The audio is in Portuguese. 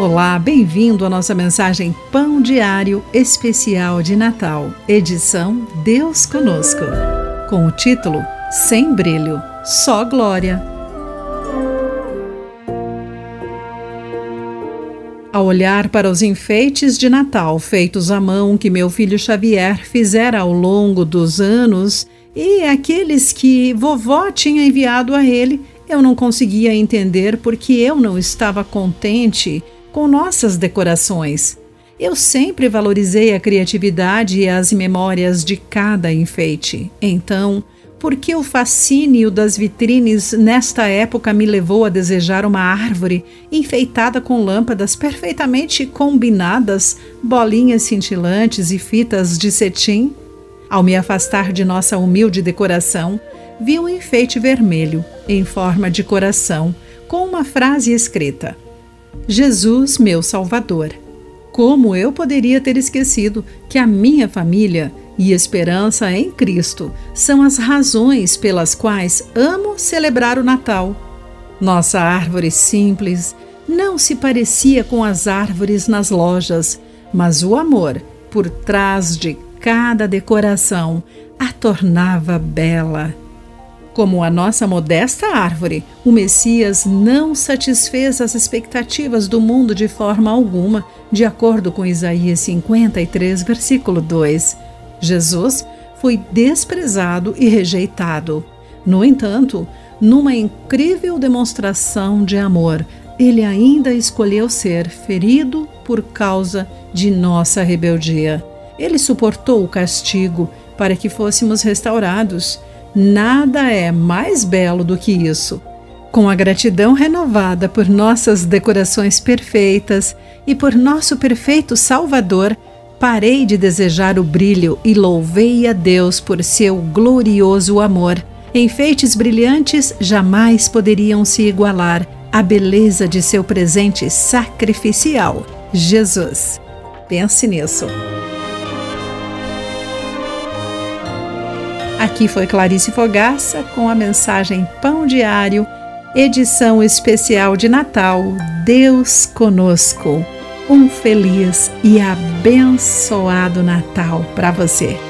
Olá, bem-vindo à nossa mensagem Pão Diário Especial de Natal, edição Deus Conosco, com o título Sem Brilho, Só Glória. Ao olhar para os enfeites de Natal feitos à mão que meu filho Xavier fizera ao longo dos anos e aqueles que vovó tinha enviado a ele, eu não conseguia entender porque eu não estava contente com nossas decorações. Eu sempre valorizei a criatividade e as memórias de cada enfeite. Então, por que o fascínio das vitrines nesta época me levou a desejar uma árvore enfeitada com lâmpadas perfeitamente combinadas, bolinhas cintilantes e fitas de cetim? Ao me afastar de nossa humilde decoração, vi um enfeite vermelho, em forma de coração, com uma frase escrita: Jesus, meu Salvador. Como eu poderia ter esquecido que a minha família e esperança em Cristo são as razões pelas quais amo celebrar o Natal? Nossa árvore simples não se parecia com as árvores nas lojas, mas o amor por trás de cada decoração a tornava bela. Como a nossa modesta árvore, o Messias não satisfez as expectativas do mundo de forma alguma, de acordo com Isaías 53, versículo 2. Jesus foi desprezado e rejeitado. No entanto, numa incrível demonstração de amor, ele ainda escolheu ser ferido por causa de nossa rebeldia. Ele suportou o castigo para que fôssemos restaurados. Nada é mais belo do que isso. Com a gratidão renovada por nossas decorações perfeitas e por nosso perfeito Salvador, parei de desejar o brilho e louvei a Deus por seu glorioso amor. Enfeites brilhantes jamais poderiam se igualar à beleza de seu presente sacrificial, Jesus. Pense nisso. Aqui foi Clarice Fogaça com a mensagem Pão Diário, edição especial de Natal. Deus conosco. Um feliz e abençoado Natal para você.